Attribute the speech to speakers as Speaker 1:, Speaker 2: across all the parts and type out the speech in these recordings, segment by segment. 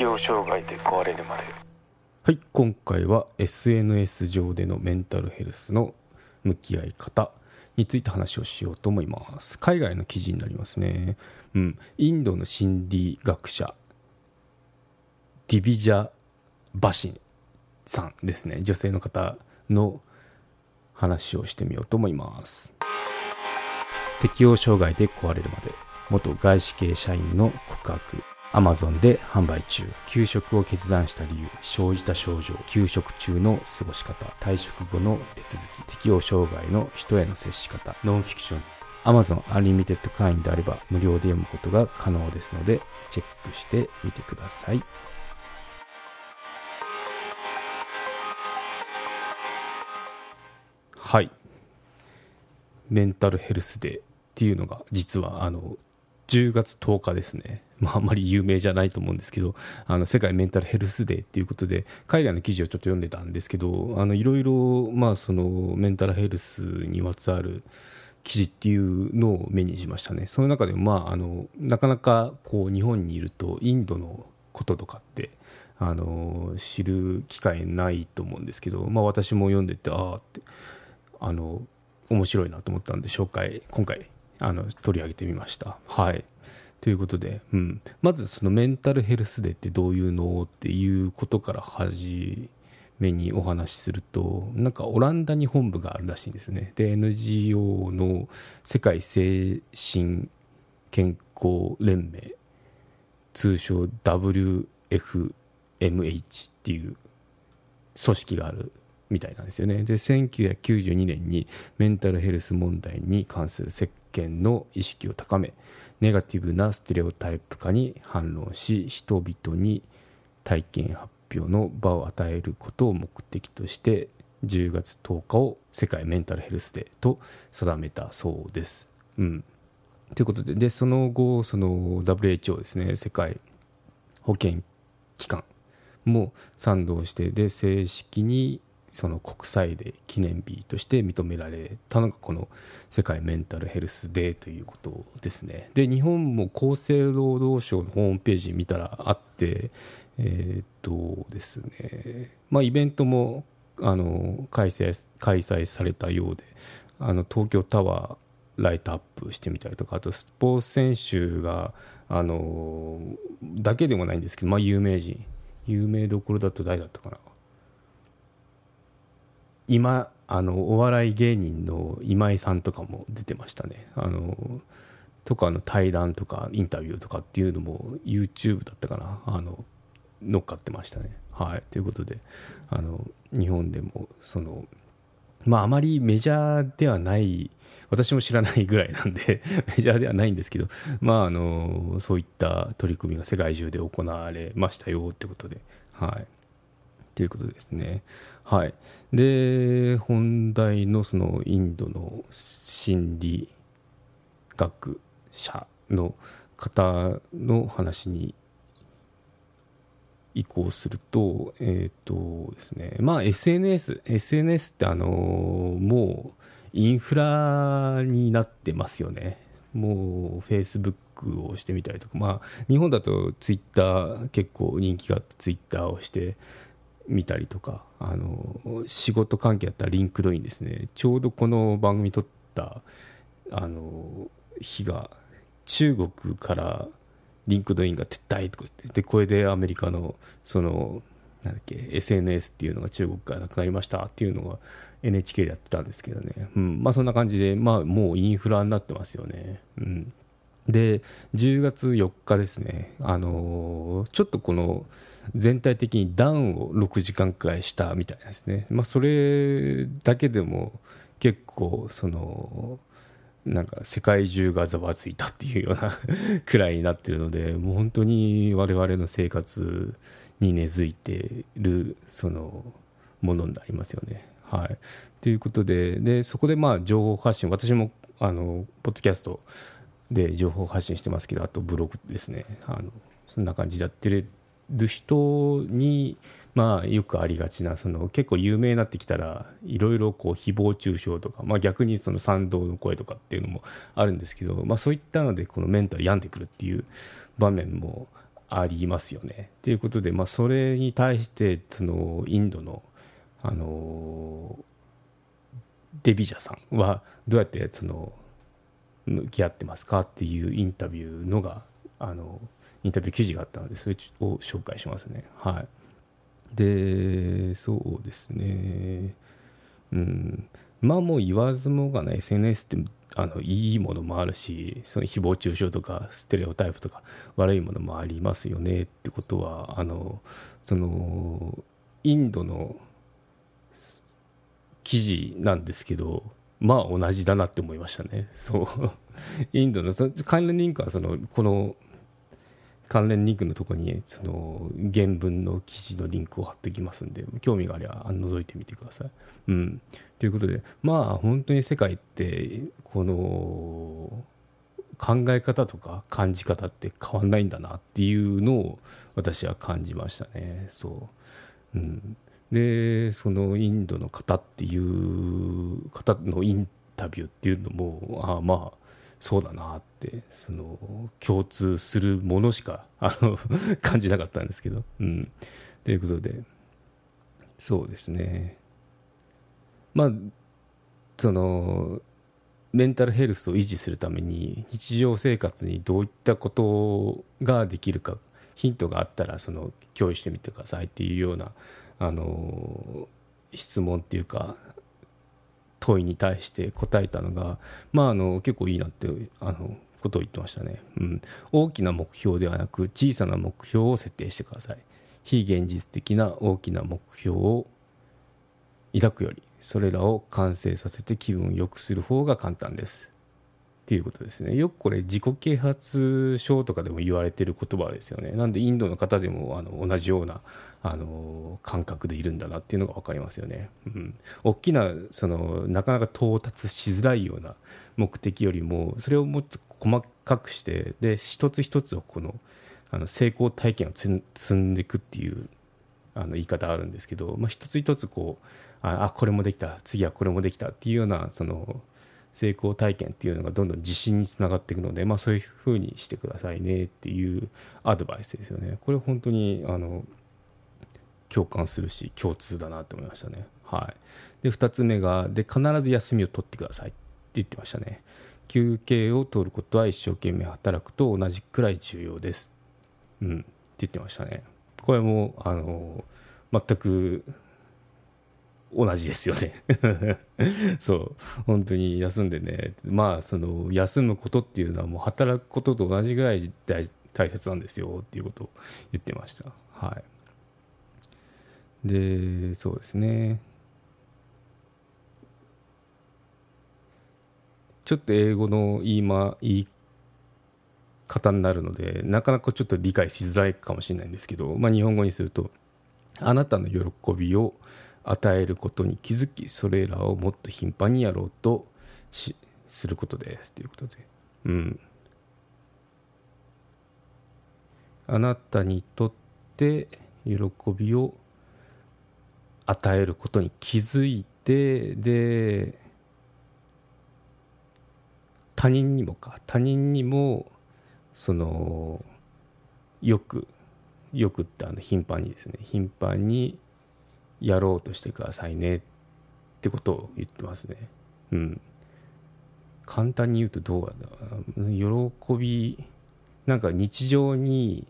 Speaker 1: 適応障害で壊れるまで。
Speaker 2: はい今回は SNS 上でのメンタルヘルスの向き合い方について話をしようと思います。海外の記事になりますね、うん、インドの心理学者ディビジャ・バシンさんですね。女性の方の話をしてみようと思います。適応障害で壊れるまで。元外資系社員の告白。アマゾンで販売中。休職を決断した理由、生じた症状、休職中の過ごし方、退職後の手続き、適応障害の人への接し方、ノンフィクション。Amazon Unlimited 会員であれば無料で読むことが可能ですので、チェックしてみてください。はい。メンタルヘルスデーっていうのが実はあの10月10日ですね。まあ、あんまり有名じゃないと思うんですけど、あの、世界メンタルヘルスデーっていうことで、海外の記事をちょっと読んでたんですけど、あの、いろいろ、まあ、その、メンタルヘルスにまつわる記事っていうのを目にしましたね。その中でも、まあ、あの、なかなか、こう、日本にいると、インドのこととかって、あの、知る機会ないと思うんですけど、まあ、私も読んでて、ああって、あの、面白いなと思ったんで、紹介、今回、あの取り上げてみました。はい。ということで、うん、まずそのメンタルヘルスデーってどういうのっていうことから始めにお話しするとなんかオランダに本部があるらしいんですね。で NGO の世界精神健康連盟通称 WFMH っていう組織があるみたいなんですよね。で1992年にメンタルヘルス問題に関する設見の意識を高めネガティブなステレオタイプ化に反論し人々に体験発表の場を与えることを目的として10月10日を世界メンタルヘルスデーと定めたそうです。うん、ということででその後その WHO ですね世界保健機関も賛同してで正式にその国際で記念日として認められたのがこの世界メンタルヘルスデーということですね。で日本も厚生労働省のホームページ見たらあってえー、っとですねまあイベントもあの開催開催されたようであの東京タワーライトアップしてみたりとかあとスポーツ選手があのだけでもないんですけど、まあ、有名人有名どころだと誰だったかな今あのお笑い芸人の今井さんとかも出てましたね。あのとかの対談とかインタビューとかっていうのも YouTube だったかな。あの乗っかってましたね。はい。ということであの日本でもそのまああまりメジャーではない私も知らないぐらいなんで メジャーではないんですけど、まあ、あのそういった取り組みが世界中で行われましたよってことで、はい、ということですね。はい。で、本題のそのインドの心理学者の方の話に移行すると、えっ、ー、とですね、まあ SNS、SNS ってあの、もうインフラになってますよね。もう Facebook をしてみたりとか、まあ日本だと Twitter 結構人気があって Twitter をして、見たりとかあの仕事関係やったら LinkedIn ですね。ちょうどこの番組撮ったあの日が中国から LinkedIn が撤退とか言ってでこれでアメリカのそのなんだっけ SNS っていうのが中国からなくなりましたっていうのが NHK でやってたんですけどね、うん。まあ、そんな感じで、まあ、もうインフラになってますよね。うん。で10月4日ですね、あのー、ちょっとこの全体的にダウンを6時間くらいしたみたいですね、まあ、それだけでも結構そのなんか世界中がざわついたっていうような くらいになってるのでもう本当に我々の生活に根付いてるそのものになりますよね。はい、ということででそこでまあ情報発信。私もあのポッドキャストで情報発信してますけどあとブログですね。あのそんな感じでやってるる人に、まあ、よくありがちなその結構有名になってきたらいろいろこう誹謗中傷とか、まあ、逆にその賛同の声とかっていうのもあるんですけど、まあ、そういったのでこのメンタル病んでくるっていう場面もありますよね。ということで、まあ、それに対してそのインドの、あのデビジャさんはどうやってその向き合ってますかっていうインタビューのがあのインタビュー記事があったのでそれを紹介しますね。はい、でそうですね。うん。まあもう言わずもがな SNS ってあのいいものもあるしその誹謗中傷とかステレオタイプとか悪いものもありますよねってことはあのそのインドの記事なんですけどまあ同じだなって思いましたね。そう。インドの関連リンクはそのこの関連リンクのところにその原文の記事のリンクを貼っておきますんで興味があれば覗いてみてください。うん、ということでまあ本当に世界ってこの考え方とか感じ方って変わんないんだなっていうのを私は感じましたね。そう、うん、でそのインドの方っていう方のインタビューっていうのもあまあそうだなってその共通するものしかあの 感じなかったんですけど。うん、ということでそうですねまあそのメンタルヘルスを維持するために日常生活にどういったことができるかヒントがあったらその共有してみてくださいっていうようなあの質問っていうか問いに対して答えたのが、まあ、あの結構いいなってあのことを言ってましたね、うん、大きな目標ではなく小さな目標を設定してください。非現実的な大きな目標を抱くよりそれらを完成させて気分を良くする方が簡単です。っていうことですね。よくこれ自己啓発書とかでも言われてる言葉ですよね。なんでインドの方でもあの同じようなあの感覚でいるんだなっていうのが分かりますよね。うん、大きなそのなかなか到達しづらいような目的よりもそれをもっと細かくしてで一つ一つをこのあの成功体験を積んでいくっていうあの言い方あるんですけど、まあ、一つ一つこうああこれもできた次はこれもできたっていうようなその成功体験っていうのがどんどん自信につながっていくので、まあ、そういうふうにしてくださいねっていうアドバイスですよね。これ本当にあの共感するし共通だなって思いましたね。はい、で2つ目がで必ず休みを取ってくださいって言ってましたね。休憩を取ることは一生懸命働くと同じくらい重要です。うん、って言ってましたね。これもあの全く同じですよね。そう。本当に休んでね。まあその休むことっていうのはもう働くことと同じぐらい大切なんですよっていうことを言ってました。はい。でそうですね。ちょっと英語の言い,、ま、言い方になるのでなかなかちょっと理解しづらいかもしれないんですけど、まあ、日本語にすると「あなたの喜びを与えることに気づきそれらをもっと頻繁にやろうとしすることです」ということで。うん。あなたにとって喜びを与えることに気づいてで他人にもか他人にもそのよくよくってあの頻繁にですね。頻繁にやろうとしてくださいね。ってことを言ってますね。うん。簡単に言うとどうだ喜びなんか日常に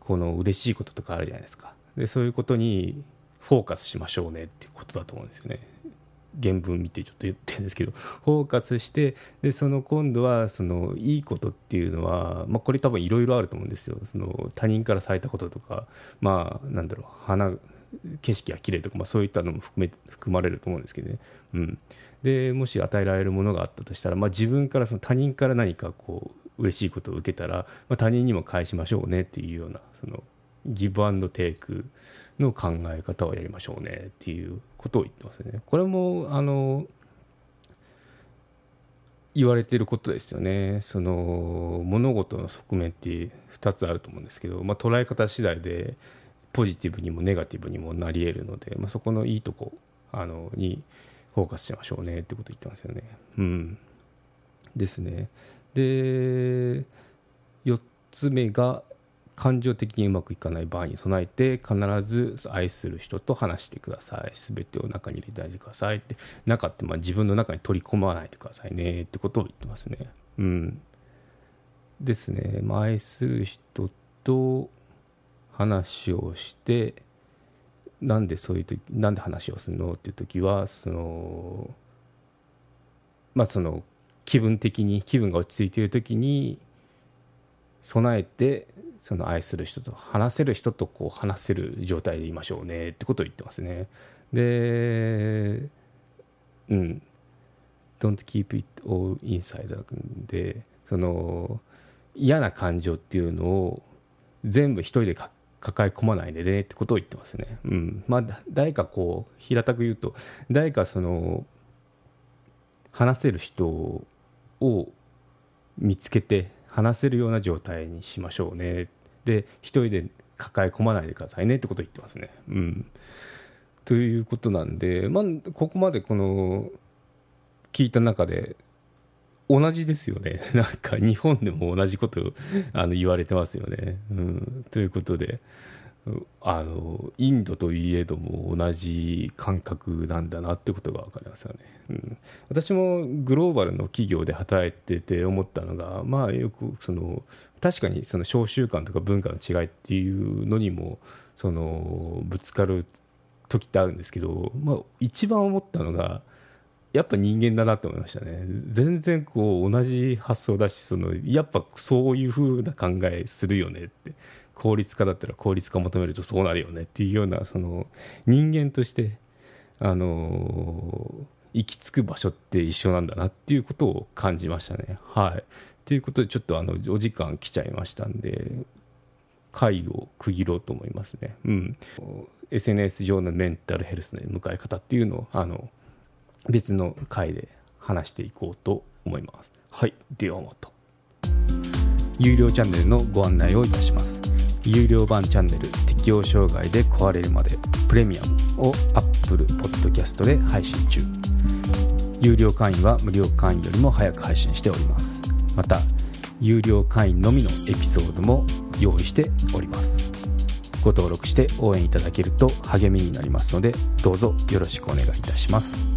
Speaker 2: この嬉しいこととかあるじゃないですか。でそういうことにフォーカスしましょうね。っていうことだと思うんですよね。原文見てちょっと言ってるんですけど。フォーカスしてでその今度はそのいいことっていうのは、まあ、これ多分いろいろあると思うんですよ。その他人からされたこととかまあなんだろう花景色が綺麗とか、まあ、そういったのも含め含まれると思うんですけどね、うん、でもし与えられるものがあったとしたら、まあ、自分からその他人から何かこう嬉しいことを受けたら、まあ、他人にも返しましょうねっていうようなそのギブアンドテイクの考え方をやりましょうねっていうことを言ってますね。これもあの言われていることですよね。その物事の側面って2つあると思うんですけど、まあ、捉え方次第でポジティブにもネガティブにもなり得るので、まあ、そこのいいとこあのにフォーカスしましょうねってこと言ってますよね。うん。ですね。で4つ目が感情的にうまくいかない場合に備えて必ず愛する人と話してください全てを中に入れてあげてくださいって中ってまあ自分の中に取り込まないでくださいねってことを言ってますねうんですね、まあ、愛する人と話をしてなんでそういう時なんで話をするのっていう時はそのまあその気分的に気分が落ち着いている時に備えてその愛する人と話せる人とこう話せる状態でいましょうねってことを言ってますね。でうん。Don't keep it all inside でその嫌な感情っていうのを全部一人で抱え込まないでねってことを言ってますね。うん。まあ、誰かこう、平たく言うと、誰かその、話せる人を見つけて話せるような状態にしましょうね。で、一人で抱え込まないでくださいねってことを言ってますね。うん。ということなんで、まあ、ここまでこの、聞いた中で、同じですよね。なんか日本でも同じことあの言われてますよね。うん、ということで、あの、インドといえども同じ感覚なんだなってことが分かりますよね。うん、私もグローバルの企業で働いてて思ったのが、まあよくその、確かにその小習慣とか文化の違いっていうのにも、その、ぶつかる時ってあるんですけど、まあ一番思ったのが、やっぱ人間だなって思いましたね。全然こう同じ発想だし、そのやっぱそういう風な考えするよねって。効率化だったら効率化求めるとそうなるよねっていうような、その人間として、あのー、行き着く場所って一緒なんだなっていうことを感じましたね。はい。ということでちょっとあの、お時間来ちゃいましたんで、回を区切ろうと思いますね。うん。SNS 上のメンタルヘルスの向かい方っていうのを、あの、別の回で話していこうと思います。はい、ではまた。有料チャンネルのご案内をいたします。有料版チャンネル適応障害で壊れるまでプレミアムを Apple Podcast で配信中。有料会員は無料会員よりも早く配信しております。また、有料会員のみのエピソードも用意しております。ご登録して応援いただけると励みになりますので、どうぞよろしくお願いいたします。